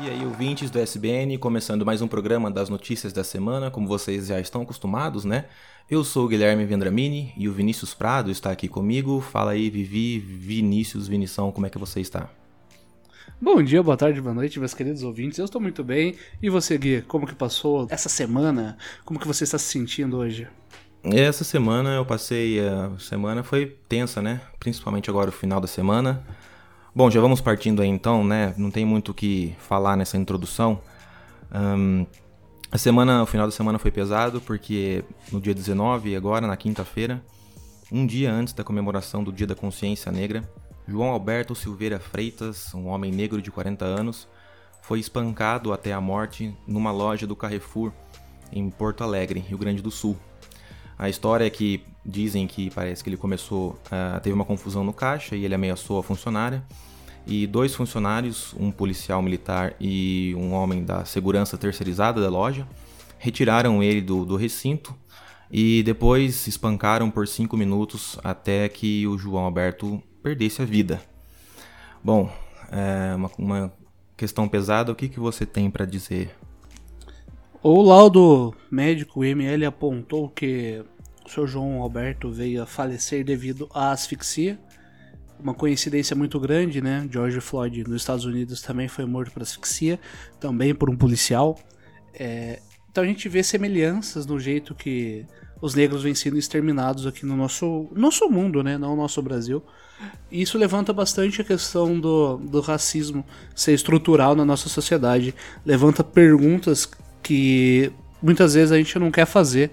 E aí, ouvintes do SBN, começando mais um programa das notícias da semana, como vocês já estão acostumados, né? Eu sou o Guilherme Vendramini e o Vinícius Prado está aqui comigo. Fala aí, Vivi, Vinícius, Vinição, como é que você está? Bom dia, boa tarde, boa noite, meus queridos ouvintes. Eu estou muito bem. E você, Gui, como que passou essa semana? Como que você está se sentindo hoje? Essa semana eu passei, a semana foi tensa, né? Principalmente agora o final da semana. Bom, já vamos partindo aí então, né? Não tem muito o que falar nessa introdução. Um, a semana, o final da semana foi pesado porque no dia 19, agora na quinta-feira, um dia antes da comemoração do Dia da Consciência Negra, João Alberto Silveira Freitas, um homem negro de 40 anos, foi espancado até a morte numa loja do Carrefour em Porto Alegre, Rio Grande do Sul. A história é que dizem que parece que ele começou, uh, teve uma confusão no caixa e ele ameaçou a funcionária e dois funcionários, um policial militar e um homem da segurança terceirizada da loja, retiraram ele do, do recinto e depois espancaram por cinco minutos até que o João Alberto perdesse a vida. Bom, é uma, uma questão pesada, o que, que você tem para dizer? O laudo médico ML apontou que o Sr. João Alberto veio a falecer devido à asfixia uma coincidência muito grande, né? George Floyd nos Estados Unidos também foi morto por asfixia, também por um policial. É, então a gente vê semelhanças no jeito que os negros vêm sendo exterminados aqui no nosso, nosso mundo, né? Não no nosso Brasil. E isso levanta bastante a questão do, do racismo ser estrutural na nossa sociedade. Levanta perguntas que muitas vezes a gente não quer fazer.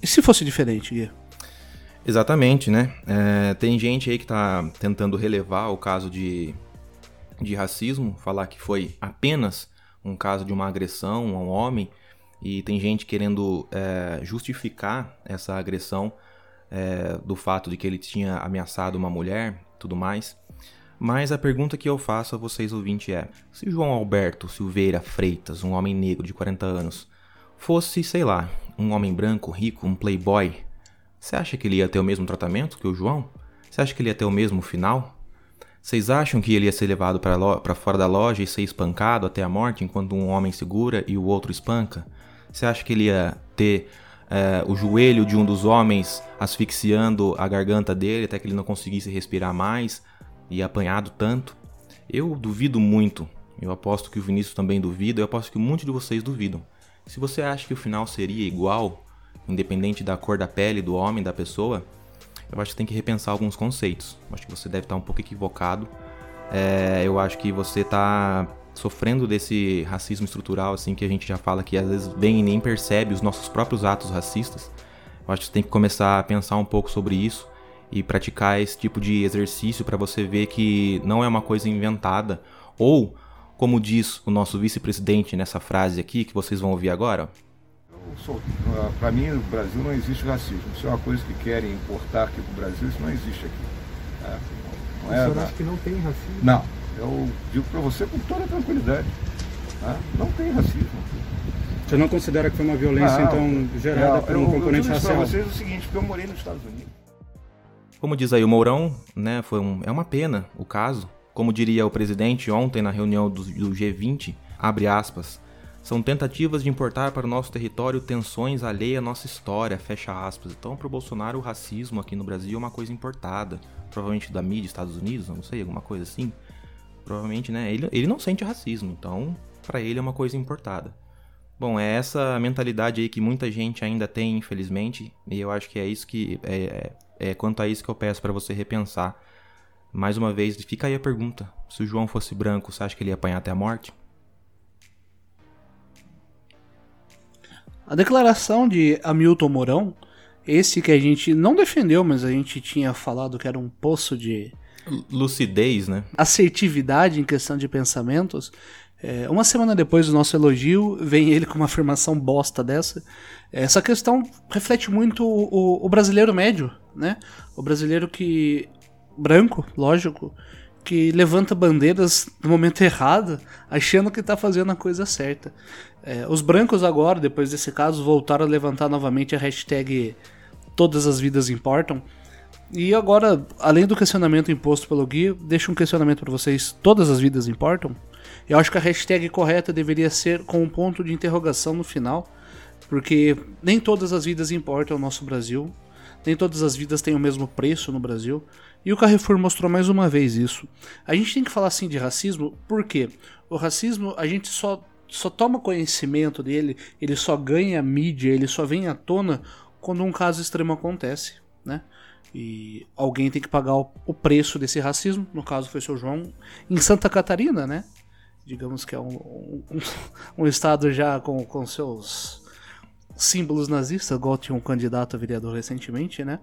E se fosse diferente, Gui? Exatamente, né? É, tem gente aí que tá tentando relevar o caso de, de racismo, falar que foi apenas um caso de uma agressão a um homem, e tem gente querendo é, justificar essa agressão é, do fato de que ele tinha ameaçado uma mulher, tudo mais. Mas a pergunta que eu faço a vocês ouvintes é: se João Alberto Silveira Freitas, um homem negro de 40 anos, fosse, sei lá, um homem branco, rico, um playboy, você acha que ele ia ter o mesmo tratamento que o João? Você acha que ele ia ter o mesmo final? Vocês acham que ele ia ser levado para fora da loja e ser espancado até a morte enquanto um homem segura e o outro espanca? Você acha que ele ia ter é, o joelho de um dos homens asfixiando a garganta dele até que ele não conseguisse respirar mais e apanhado tanto? Eu duvido muito. Eu aposto que o Vinícius também duvida. Eu aposto que muitos de vocês duvidam. Se você acha que o final seria igual independente da cor da pele do homem, da pessoa, eu acho que tem que repensar alguns conceitos. Eu acho que você deve estar um pouco equivocado. É, eu acho que você está sofrendo desse racismo estrutural, assim, que a gente já fala que às vezes vem e nem percebe os nossos próprios atos racistas. Eu acho que você tem que começar a pensar um pouco sobre isso e praticar esse tipo de exercício para você ver que não é uma coisa inventada. Ou, como diz o nosso vice-presidente nessa frase aqui, que vocês vão ouvir agora, ah, para mim, no Brasil não existe racismo. Isso é uma coisa que querem importar aqui para o Brasil, isso não existe aqui. É, não é, o senhor acha que não tem racismo? Não, eu digo para você com toda tranquilidade. Tá? Não tem racismo. Você não considera que foi uma violência, então, gerada por um eu, componente eu racial? Eu vocês o seguinte, porque eu morei nos Estados Unidos. Como diz aí o Mourão, né, foi um, é uma pena o caso. Como diria o presidente ontem na reunião do, do G20, abre aspas, são tentativas de importar para o nosso território tensões alheias à nossa história, fecha aspas. Então, para o Bolsonaro, o racismo aqui no Brasil é uma coisa importada. Provavelmente da mídia Estados Unidos, não sei, alguma coisa assim. Provavelmente, né? Ele, ele não sente racismo, então, para ele é uma coisa importada. Bom, é essa mentalidade aí que muita gente ainda tem, infelizmente, e eu acho que é isso que. É, é, é quanto a isso que eu peço para você repensar. Mais uma vez, fica aí a pergunta: se o João fosse branco, você acha que ele ia apanhar até a morte? A declaração de Hamilton Mourão, esse que a gente não defendeu, mas a gente tinha falado que era um poço de lucidez, né? Assertividade em questão de pensamentos. É, uma semana depois do nosso elogio, vem ele com uma afirmação bosta dessa. Essa questão reflete muito o, o brasileiro médio, né? O brasileiro que. branco, lógico, que levanta bandeiras no momento errado, achando que está fazendo a coisa certa. É, os brancos agora, depois desse caso, voltaram a levantar novamente a hashtag Todas as vidas importam. E agora, além do questionamento imposto pelo Gui, deixo um questionamento para vocês: todas as vidas importam? Eu acho que a hashtag correta deveria ser com um ponto de interrogação no final, porque nem todas as vidas importam ao nosso Brasil, nem todas as vidas têm o mesmo preço no Brasil, e o Carrefour mostrou mais uma vez isso. A gente tem que falar assim de racismo, porque o racismo a gente só só toma conhecimento dele, ele só ganha mídia, ele só vem à tona quando um caso extremo acontece, né? E alguém tem que pagar o preço desse racismo, no caso foi o seu João, em Santa Catarina, né? Digamos que é um, um, um estado já com, com seus símbolos nazistas, igual tinha um candidato a vereador recentemente, né?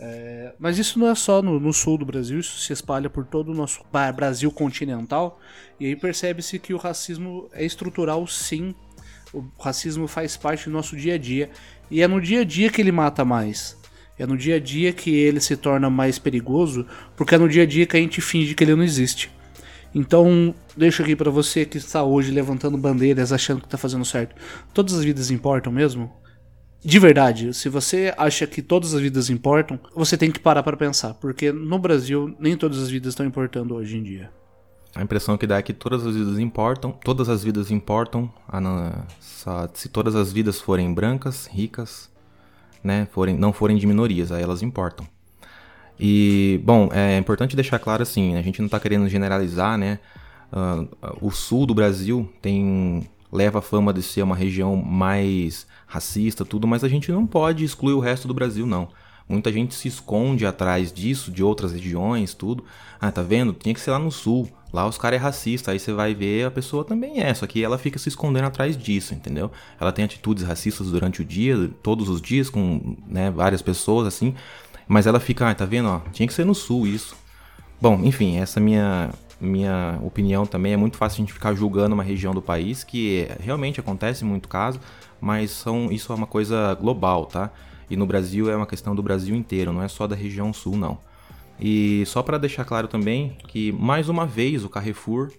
É, mas isso não é só no, no, sul do Brasil, isso se espalha por todo o nosso Brasil continental. E aí percebe-se que o racismo é estrutural, sim. O racismo faz parte do nosso dia a dia. E é no dia a dia que ele mata mais. É no dia a dia que ele se torna mais perigoso, porque é no dia a dia que a gente finge que ele não existe. Então, deixo aqui para você que está hoje levantando bandeiras, achando que está fazendo certo. Todas as vidas importam mesmo? De verdade, se você acha que todas as vidas importam, você tem que parar para pensar, porque no Brasil nem todas as vidas estão importando hoje em dia. A impressão que dá é que todas as vidas importam, todas as vidas importam, se todas as vidas forem brancas, ricas, né, forem, não forem de minorias, aí elas importam. E, bom, é importante deixar claro assim, a gente não está querendo generalizar, né, uh, o sul do Brasil tem leva a fama de ser uma região mais racista, tudo, mas a gente não pode excluir o resto do Brasil, não. Muita gente se esconde atrás disso, de outras regiões, tudo. Ah, tá vendo? Tinha que ser lá no sul. Lá os caras é racista, aí você vai ver a pessoa também é, só que ela fica se escondendo atrás disso, entendeu? Ela tem atitudes racistas durante o dia, todos os dias, com né, várias pessoas assim, mas ela fica, ah, tá vendo? Ó, tinha que ser no sul isso. Bom, enfim, essa minha minha opinião também é muito fácil a gente ficar julgando uma região do país que realmente acontece muito caso, mas são, isso é uma coisa global, tá? E no Brasil é uma questão do Brasil inteiro, não é só da região sul, não. E só para deixar claro também que mais uma vez o Carrefour,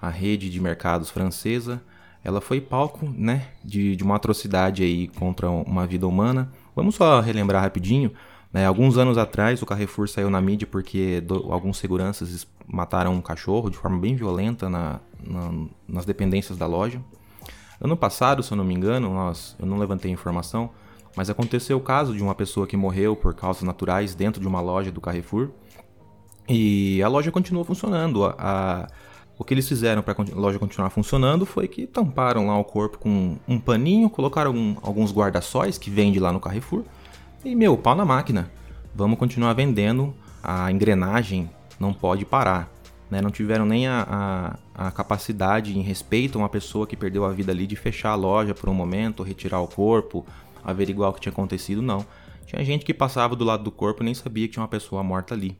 a rede de mercados francesa, ela foi palco, né, de, de uma atrocidade aí contra uma vida humana. Vamos só relembrar rapidinho. Né, alguns anos atrás o Carrefour saiu na mídia porque do, alguns seguranças mataram um cachorro de forma bem violenta na, na, nas dependências da loja. Ano passado, se eu não me engano, nós, eu não levantei informação, mas aconteceu o caso de uma pessoa que morreu por causas naturais dentro de uma loja do Carrefour. E a loja continuou funcionando. A, a, o que eles fizeram para a loja continuar funcionando foi que tamparam lá o corpo com um paninho, colocaram um, alguns guarda-sóis que vende lá no Carrefour. E, meu, pau na máquina. Vamos continuar vendendo. A engrenagem não pode parar né, não tiveram nem a, a, a, capacidade em respeito a uma pessoa que perdeu a vida ali de fechar a loja por um momento, retirar o corpo, averiguar o que tinha acontecido, não. Tinha gente que passava do lado do corpo e nem sabia que tinha uma pessoa morta ali.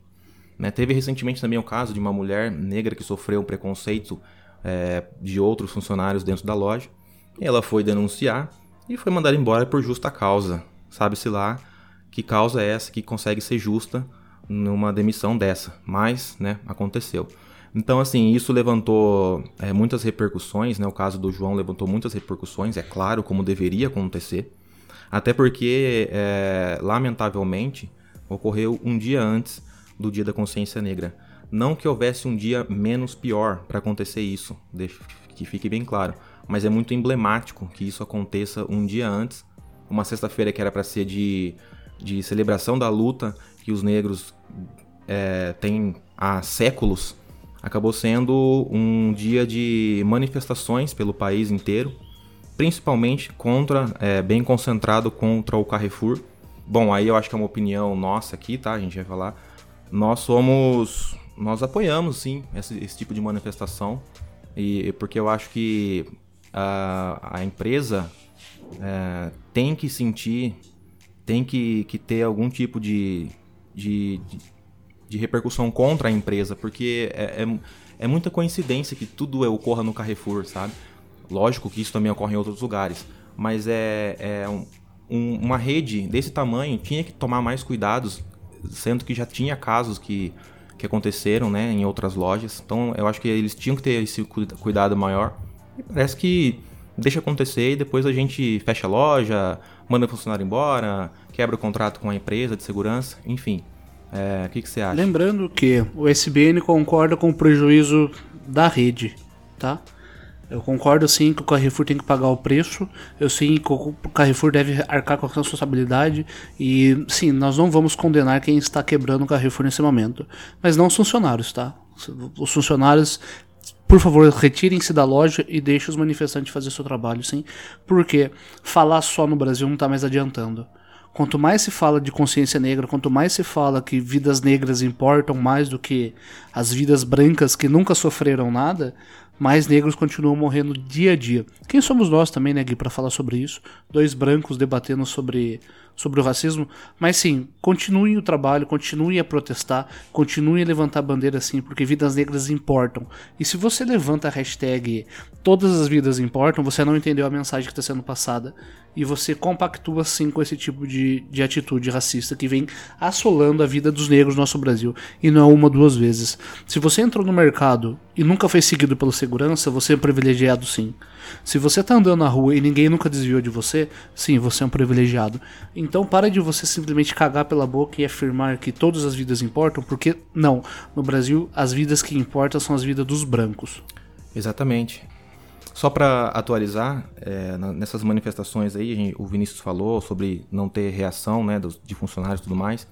Né, teve recentemente também o caso de uma mulher negra que sofreu um preconceito é, de outros funcionários dentro da loja. Ela foi denunciar e foi mandada embora por justa causa. Sabe-se lá que causa é essa que consegue ser justa numa demissão dessa, mas, né, aconteceu. Então, assim, isso levantou é, muitas repercussões, né? O caso do João levantou muitas repercussões, é claro, como deveria acontecer. Até porque, é, lamentavelmente, ocorreu um dia antes do Dia da Consciência Negra. Não que houvesse um dia menos pior para acontecer isso, que fique bem claro. Mas é muito emblemático que isso aconteça um dia antes, uma sexta-feira que era para ser de, de celebração da luta que os negros é, têm há séculos, acabou sendo um dia de manifestações pelo país inteiro, principalmente contra, é, bem concentrado contra o Carrefour. Bom, aí eu acho que é uma opinião nossa aqui, tá? A gente vai falar. Nós somos, nós apoiamos sim esse, esse tipo de manifestação e porque eu acho que a, a empresa é, tem que sentir, tem que, que ter algum tipo de, de, de, repercussão contra a empresa, porque é, é, é, muita coincidência que tudo ocorra no Carrefour, sabe? Lógico que isso também ocorre em outros lugares, mas é, é um, uma rede desse tamanho tinha que tomar mais cuidados, sendo que já tinha casos que, que aconteceram né, em outras lojas. Então eu acho que eles tinham que ter esse cuidado maior. E parece que deixa acontecer e depois a gente fecha a loja, manda o funcionário embora, quebra o contrato com a empresa de segurança, enfim. É, o que, que você acha? Lembrando que o SBN concorda com o prejuízo da rede, tá? Eu concordo sim que o Carrefour tem que pagar o preço. Eu sim que o Carrefour deve arcar com a responsabilidade. E sim, nós não vamos condenar quem está quebrando o Carrefour nesse momento. Mas não os funcionários, tá? Os funcionários por favor, retirem-se da loja e deixem os manifestantes fazer seu trabalho, sim. Porque falar só no Brasil não está mais adiantando. Quanto mais se fala de consciência negra, quanto mais se fala que vidas negras importam mais do que as vidas brancas que nunca sofreram nada, mais negros continuam morrendo dia a dia. Quem somos nós também, né, Gui, para falar sobre isso? Dois brancos debatendo sobre sobre o racismo, mas sim, continuem o trabalho, continuem a protestar, continuem a levantar a bandeira sim, porque vidas negras importam. E se você levanta a hashtag todas as vidas importam, você não entendeu a mensagem que está sendo passada e você compactua sim com esse tipo de, de atitude racista que vem assolando a vida dos negros no nosso Brasil. E não é uma duas vezes. Se você entrou no mercado e nunca foi seguido pela segurança, você é privilegiado sim. Se você tá andando na rua e ninguém nunca desviou de você, sim, você é um privilegiado. Então para de você simplesmente cagar pela boca e afirmar que todas as vidas importam, porque não. No Brasil, as vidas que importam são as vidas dos brancos. Exatamente. Só para atualizar, é, nessas manifestações aí, gente, o Vinícius falou sobre não ter reação né, dos, de funcionários e tudo mais.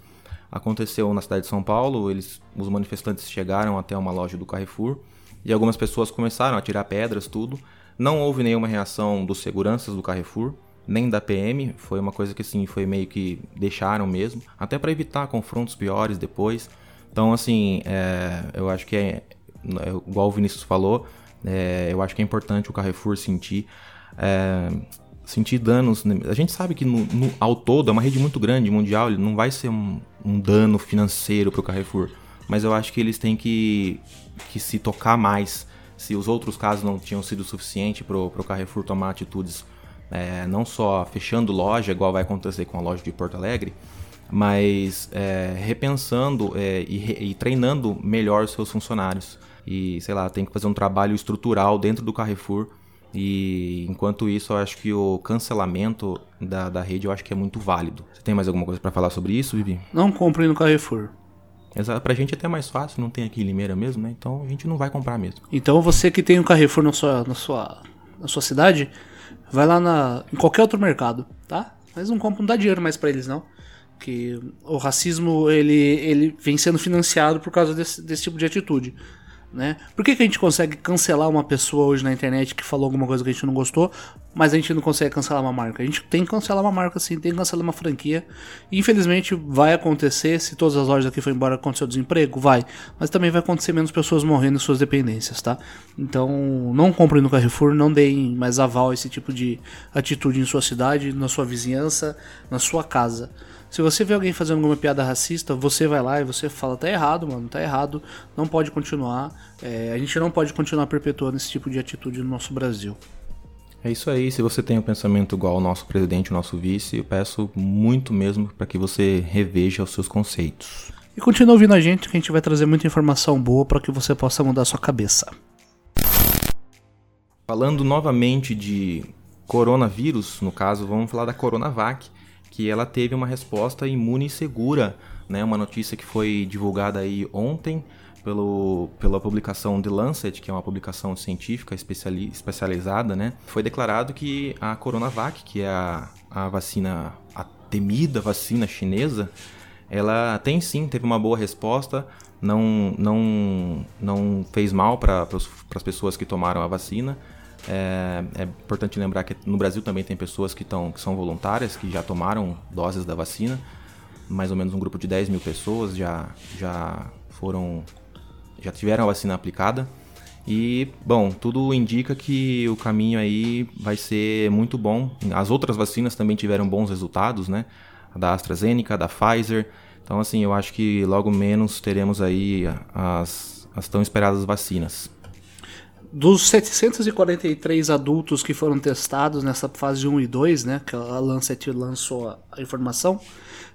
Aconteceu na cidade de São Paulo, eles, os manifestantes chegaram até uma loja do Carrefour e algumas pessoas começaram a tirar pedras, tudo. Não houve nenhuma reação dos seguranças do Carrefour, nem da PM, foi uma coisa que assim, foi meio que deixaram mesmo, até para evitar confrontos piores depois. Então, assim, é, eu acho que é, é, igual o Vinícius falou, é, eu acho que é importante o Carrefour sentir. É, sentir danos. A gente sabe que no, no, ao todo é uma rede muito grande mundial, não vai ser um, um dano financeiro para o Carrefour. Mas eu acho que eles têm que, que se tocar mais se os outros casos não tinham sido suficiente para o Carrefour tomar atitudes é, não só fechando loja, igual vai acontecer com a loja de Porto Alegre, mas é, repensando é, e, e, treinando melhor os seus funcionários. E, sei lá, tem que fazer um trabalho estrutural dentro do Carrefour. E enquanto isso, eu acho que o cancelamento da, da rede eu acho que é muito válido. Você tem mais alguma coisa para falar sobre isso, Vivi? Não compre no Carrefour. Pra gente é até mais fácil, não tem aqui em Limeira mesmo, né? Então a gente não vai comprar mesmo. Então você que tem um Carrefour na sua, na sua, na sua cidade, vai lá na, em qualquer outro mercado, tá? Mas não compra, não dá dinheiro mais para eles não. Que o racismo ele, ele vem sendo financiado por causa desse, desse tipo de atitude. Né? Por que, que a gente consegue cancelar uma pessoa hoje na internet que falou alguma coisa que a gente não gostou, mas a gente não consegue cancelar uma marca? A gente tem que cancelar uma marca sim, tem que cancelar uma franquia. Infelizmente vai acontecer, se todas as lojas aqui forem embora acontecer o desemprego, vai. Mas também vai acontecer menos pessoas morrendo em suas dependências, tá? Então não comprem no Carrefour, não deem mais aval a esse tipo de atitude em sua cidade, na sua vizinhança, na sua casa. Se você vê alguém fazendo alguma piada racista, você vai lá e você fala, tá errado, mano, tá errado, não pode continuar. É, a gente não pode continuar perpetuando esse tipo de atitude no nosso Brasil. É isso aí. Se você tem um pensamento igual ao nosso presidente, o nosso vice, eu peço muito mesmo para que você reveja os seus conceitos. E continue ouvindo a gente, que a gente vai trazer muita informação boa para que você possa mudar a sua cabeça. Falando novamente de coronavírus, no caso, vamos falar da Coronavac que ela teve uma resposta imune segura, né? Uma notícia que foi divulgada aí ontem pelo, pela publicação The Lancet, que é uma publicação científica especiali, especializada, né? Foi declarado que a Coronavac, que é a, a vacina, a temida vacina chinesa, ela tem sim, teve uma boa resposta, não, não, não fez mal para as pessoas que tomaram a vacina. É, é, importante lembrar que no Brasil também tem pessoas que, tão, que são voluntárias, que já tomaram doses da vacina. Mais ou menos um grupo de 10 mil pessoas já, já foram. já tiveram a vacina aplicada. E, bom, tudo indica que o caminho aí vai ser muito bom. As outras vacinas também tiveram bons resultados, né? A da AstraZeneca, da Pfizer. Então, assim, eu acho que logo menos teremos aí as, as tão esperadas vacinas. Dos 743 adultos que foram testados nessa fase 1 e 2, né, que a Lancet lançou a informação,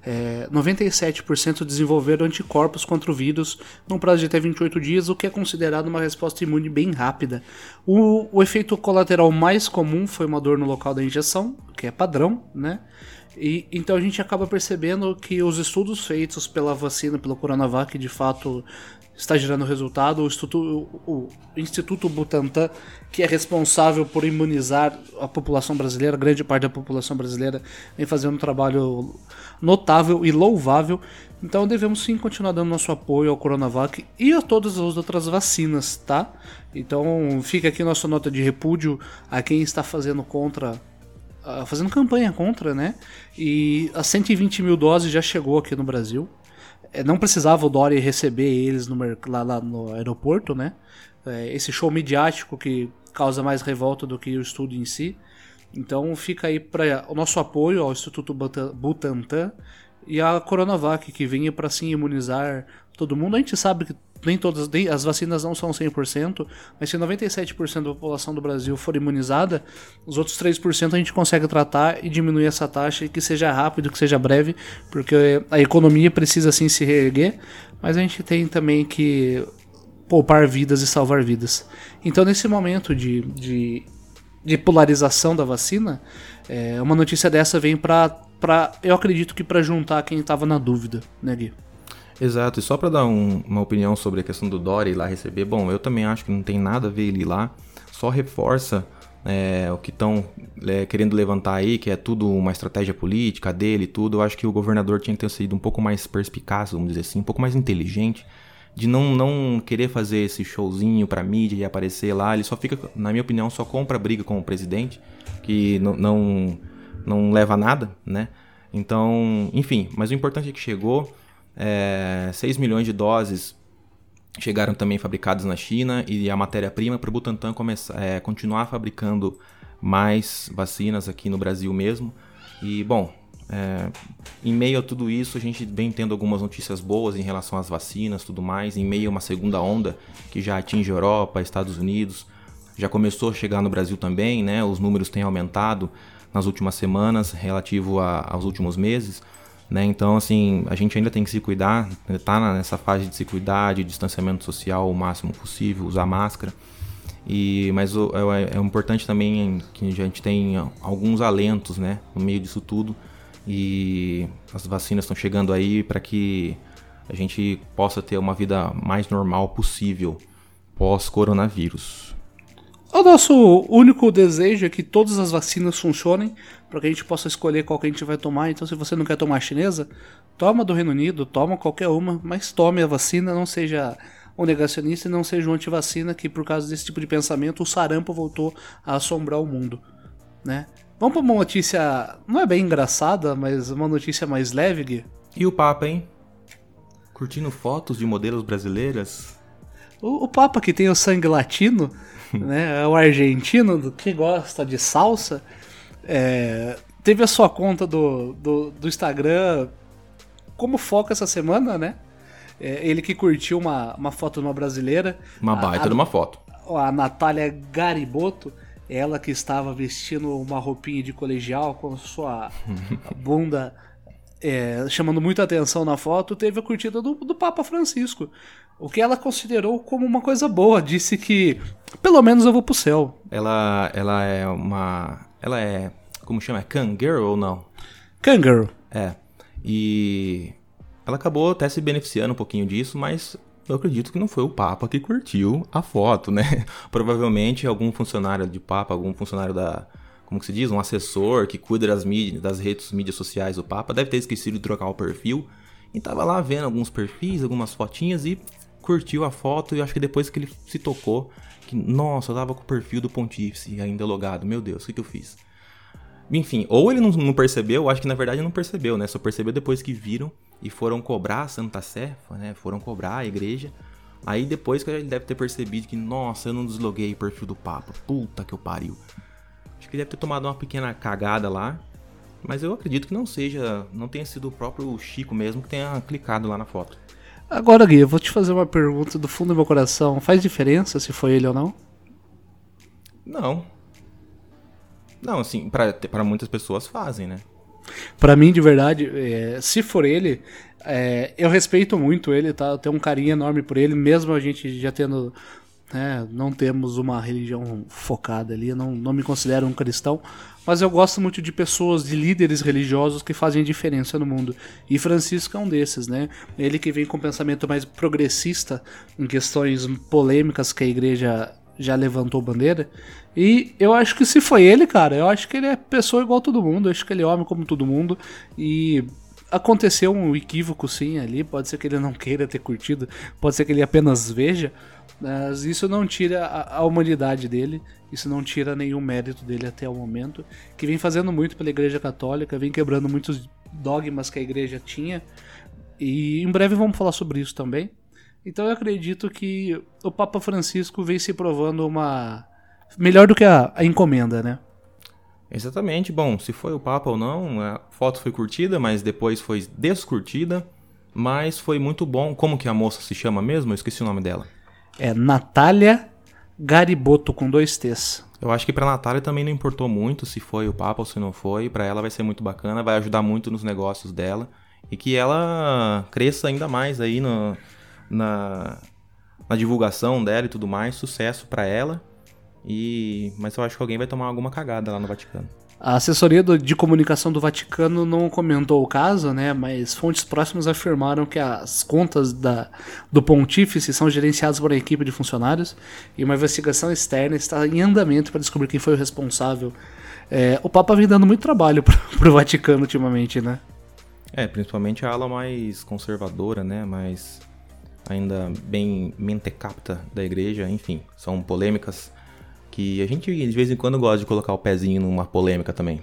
é, 97% desenvolveram anticorpos contra o vírus num prazo de até 28 dias, o que é considerado uma resposta imune bem rápida. O, o efeito colateral mais comum foi uma dor no local da injeção, que é padrão, né? E, então a gente acaba percebendo que os estudos feitos pela vacina, pelo Coronavac, de fato está gerando resultado. O Instituto, o Instituto Butantan, que é responsável por imunizar a população brasileira, grande parte da população brasileira, vem fazendo um trabalho notável e louvável. Então devemos sim continuar dando nosso apoio ao Coronavac e a todas as outras vacinas, tá? Então fica aqui nossa nota de repúdio a quem está fazendo contra fazendo campanha contra, né? E as 120 mil doses já chegou aqui no Brasil. É, não precisava o Dória receber eles no, lá, lá no aeroporto, né? É, esse show midiático que causa mais revolta do que o estudo em si. Então fica aí para o nosso apoio ao Instituto Butantan e a Coronavac, que vinha para sim imunizar todo mundo. A gente sabe que nem todas as vacinas não são 100%, mas se 97% da população do Brasil for imunizada, os outros 3% a gente consegue tratar e diminuir essa taxa e que seja rápido, que seja breve, porque a economia precisa sim se reerguer, mas a gente tem também que poupar vidas e salvar vidas. Então, nesse momento de, de, de polarização da vacina, é, uma notícia dessa vem para, eu acredito que para juntar quem estava na dúvida, né, Gui? Exato, e só para dar um, uma opinião sobre a questão do Dória ir lá receber, bom, eu também acho que não tem nada a ver ele ir lá, só reforça é, o que estão é, querendo levantar aí, que é tudo uma estratégia política dele e tudo. Eu acho que o governador tinha que ter sido um pouco mais perspicaz, vamos dizer assim, um pouco mais inteligente, de não, não querer fazer esse showzinho pra mídia e aparecer lá. Ele só fica, na minha opinião, só compra briga com o presidente, que não, não, não leva a nada, né? Então, enfim, mas o importante é que chegou. É, 6 milhões de doses chegaram também fabricadas na China e a matéria-prima para o Butantan começar, é, continuar fabricando mais vacinas aqui no Brasil mesmo. E, bom, é, em meio a tudo isso, a gente vem tendo algumas notícias boas em relação às vacinas tudo mais, em meio a uma segunda onda que já atinge Europa, Estados Unidos, já começou a chegar no Brasil também, né? Os números têm aumentado nas últimas semanas relativo a, aos últimos meses. Né? Então, assim, a gente ainda tem que se cuidar, tá nessa fase de se cuidar, de distanciamento social o máximo possível, usar máscara. E, mas o, é, é, importante também que a gente tem alguns alentos né, no meio disso tudo. E as vacinas estão chegando aí para que a gente possa ter uma vida mais normal possível pós-coronavírus. O nosso único desejo é que todas as vacinas funcionem para que a gente possa escolher qual que a gente vai tomar. Então, se você não quer tomar a chinesa, toma do Reino Unido, toma qualquer uma, mas tome a vacina, não seja um negacionista e não seja um antivacina, que por causa desse tipo de pensamento o sarampo voltou a assombrar o mundo, né? Vamos para uma notícia, não é bem engraçada, mas uma notícia mais leve, Gui. E o Papa, hein? Curtindo fotos de modelos brasileiras? O, o Papa que tem o sangue latino né? É o argentino que gosta de salsa. É, teve a sua conta do, do, do, Instagram como foco essa semana, né? É, ele que curtiu uma, uma foto de uma brasileira. Uma baita a, de uma foto. A Natália Gariboto, ela que estava vestindo uma roupinha de colegial com sua bunda é, chamando muita atenção na foto, teve a curtida do, do Papa Francisco. O que ela considerou como uma coisa boa. Disse que, pelo menos eu vou pro céu. Ela, ela é uma. Ela é. Como chama? É Kangirl ou não? Kangirl. É. E. Ela acabou até se beneficiando um pouquinho disso, mas eu acredito que não foi o Papa que curtiu a foto, né? Provavelmente algum funcionário de Papa, algum funcionário da. Como que se diz? Um assessor que cuida das, mídias, das redes mídias sociais do Papa, deve ter esquecido de trocar o perfil. E tava lá vendo alguns perfis, algumas fotinhas e curtiu a foto e acho que depois que ele se tocou, que nossa, eu tava com o perfil do pontífice ainda logado, meu Deus, o que, que eu fiz? Enfim, ou ele não, não percebeu, acho que na verdade não percebeu, né? Só percebeu depois que viram e foram cobrar a Santa Sé, né? Foram cobrar a igreja. Aí depois que ele deve ter percebido que, nossa, eu não desloguei o perfil do Papa. Puta que eu pariu. Acho que ele deve ter tomado uma pequena cagada lá. Mas eu acredito que não seja, não tenha sido o próprio Chico mesmo que tenha clicado lá na foto. Agora, Gui, eu vou te fazer uma pergunta do fundo do meu coração. Faz diferença se foi ele ou não? Não. Não, assim, para muitas pessoas fazem, né? Para mim, de verdade, é, se for ele, é, eu respeito muito ele, tá? Eu tenho um carinho enorme por ele, mesmo a gente já tendo né? Não temos uma religião focada ali, não, não me considero um cristão, mas eu gosto muito de pessoas, de líderes religiosos que fazem diferença no mundo. E Francisco é um desses, né? Ele que vem com um pensamento mais progressista em questões polêmicas que a igreja já levantou bandeira. E eu acho que se foi ele, cara, eu acho que ele é pessoa igual todo mundo, eu acho que ele é homem como todo mundo. E aconteceu um equívoco sim ali, pode ser que ele não queira ter curtido, pode ser que ele apenas veja, mas isso não tira a, a, humanidade dele, isso não tira nenhum mérito dele até o momento, que vem fazendo muito pela Igreja Católica, vem quebrando muitos dogmas que a Igreja tinha, e em breve vamos falar sobre isso também. Então eu acredito que o Papa Francisco vem se provando uma melhor do que a, a encomenda, né? Exatamente. Bom, se foi o Papa ou não, a foto foi curtida, mas depois foi descurtida. Mas foi muito bom. Como que a moça se chama mesmo? Eu esqueci o nome dela. É Natália Gariboto com dois T's. Eu acho que pra Natália também não importou muito se foi o Papa ou se não foi. Para ela vai ser muito bacana, vai ajudar muito nos negócios dela. E que ela cresça ainda mais aí no, na, na divulgação dela e tudo mais. Sucesso para ela. E mas eu acho que alguém vai tomar alguma cagada lá no Vaticano. A assessoria de comunicação do Vaticano não comentou o caso, né? Mas fontes próximas afirmaram que as contas da, do pontífice são gerenciadas por uma equipe de funcionários e uma investigação externa está em andamento para descobrir quem foi o responsável. É, o Papa vem dando muito trabalho para o Vaticano ultimamente, né? É, principalmente a ala mais conservadora, né? Mais ainda bem mentecapta da igreja, enfim, são polêmicas que a gente de vez em quando gosta de colocar o pezinho numa polêmica também.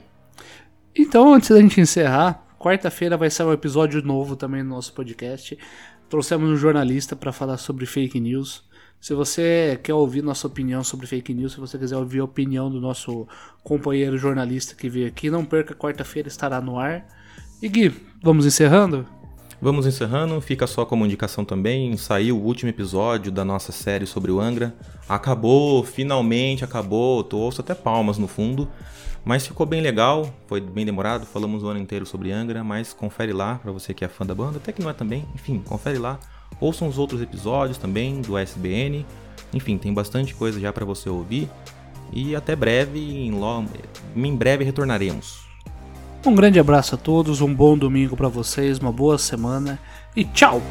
Então, antes da gente encerrar, quarta-feira vai sair um episódio novo também no nosso podcast. Trouxemos um jornalista para falar sobre fake news. Se você quer ouvir nossa opinião sobre fake news, se você quiser ouvir a opinião do nosso companheiro jornalista que veio aqui, não perca, quarta-feira estará no ar. E Gui, vamos encerrando? Vamos encerrando, fica só como indicação também, saiu o último episódio da nossa série sobre o Angra. Acabou, finalmente acabou, tô ouço até palmas no fundo. Mas ficou bem legal, foi bem demorado, falamos o ano inteiro sobre Angra, mas confere lá para você que é fã da banda, até que não é também, enfim, confere lá. Ouçam os outros episódios também do SBN. Enfim, tem bastante coisa já para você ouvir. E até breve, em, lo... em breve retornaremos. Um grande abraço a todos, um bom domingo para vocês, uma boa semana e tchau!